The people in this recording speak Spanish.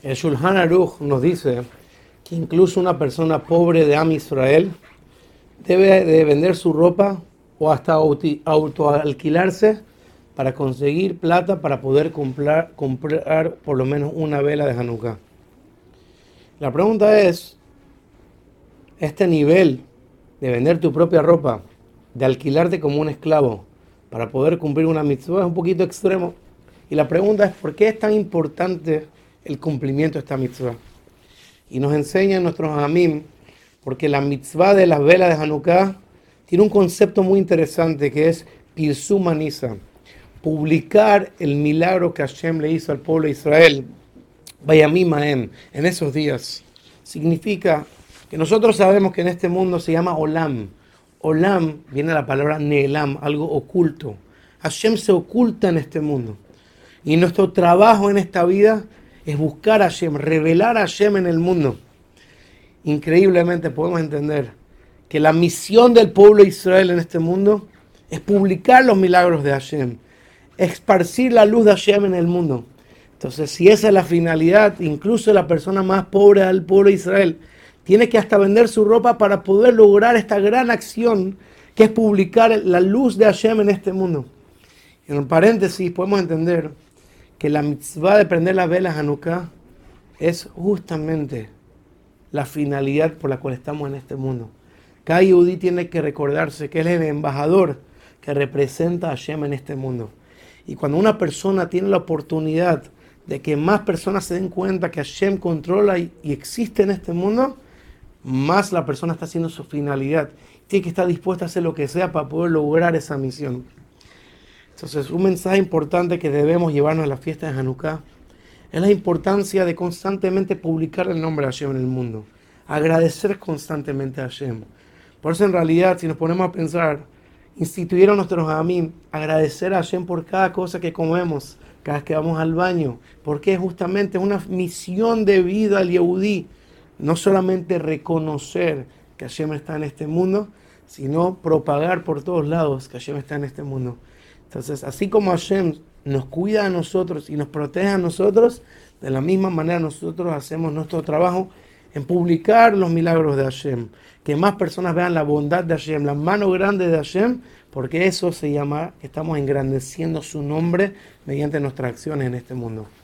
El Shulchan Aruch nos dice que incluso una persona pobre de Am Israel debe de vender su ropa o hasta autoalquilarse para conseguir plata para poder comprar, comprar por lo menos una vela de Hanukkah. La pregunta es, este nivel de vender tu propia ropa, de alquilarte como un esclavo para poder cumplir una mitzvah es un poquito extremo. Y la pregunta es, ¿por qué es tan importante el cumplimiento de esta mitzvah? Y nos enseñan nuestros amim, porque la mitzvah de las velas de Hanukkah tiene un concepto muy interesante que es Pirsumaniza, publicar el milagro que Hashem le hizo al pueblo de Israel, Vayamimaem, en esos días. Significa que nosotros sabemos que en este mundo se llama Olam. Olam viene de la palabra Neelam, algo oculto. Hashem se oculta en este mundo. Y nuestro trabajo en esta vida es buscar a Hashem, revelar a Hashem en el mundo. Increíblemente podemos entender que la misión del pueblo de Israel en este mundo es publicar los milagros de Hashem, esparcir la luz de Hashem en el mundo. Entonces, si esa es la finalidad, incluso la persona más pobre del pueblo de Israel tiene que hasta vender su ropa para poder lograr esta gran acción que es publicar la luz de Hashem en este mundo. En paréntesis podemos entender que la mitzvah de prender las velas Hanukkah es justamente la finalidad por la cual estamos en este mundo. Cada yudí tiene que recordarse que él es el embajador que representa a Hashem en este mundo. Y cuando una persona tiene la oportunidad de que más personas se den cuenta que Hashem controla y existe en este mundo, más la persona está haciendo su finalidad. Tiene que estar dispuesta a hacer lo que sea para poder lograr esa misión. Entonces, un mensaje importante que debemos llevarnos a la fiesta de Hanukkah es la importancia de constantemente publicar el nombre de Hashem en el mundo. Agradecer constantemente a Hashem. Por eso, en realidad, si nos ponemos a pensar, instituyeron nuestros amim agradecer a Hashem por cada cosa que comemos, cada vez que vamos al baño, porque es justamente una misión de vida al Yehudí no solamente reconocer que Hashem está en este mundo, sino propagar por todos lados que Hashem está en este mundo. Entonces, así como Hashem nos cuida a nosotros y nos protege a nosotros, de la misma manera nosotros hacemos nuestro trabajo en publicar los milagros de Hashem, que más personas vean la bondad de Hashem, la mano grande de Hashem, porque eso se llama, estamos engrandeciendo su nombre mediante nuestras acciones en este mundo.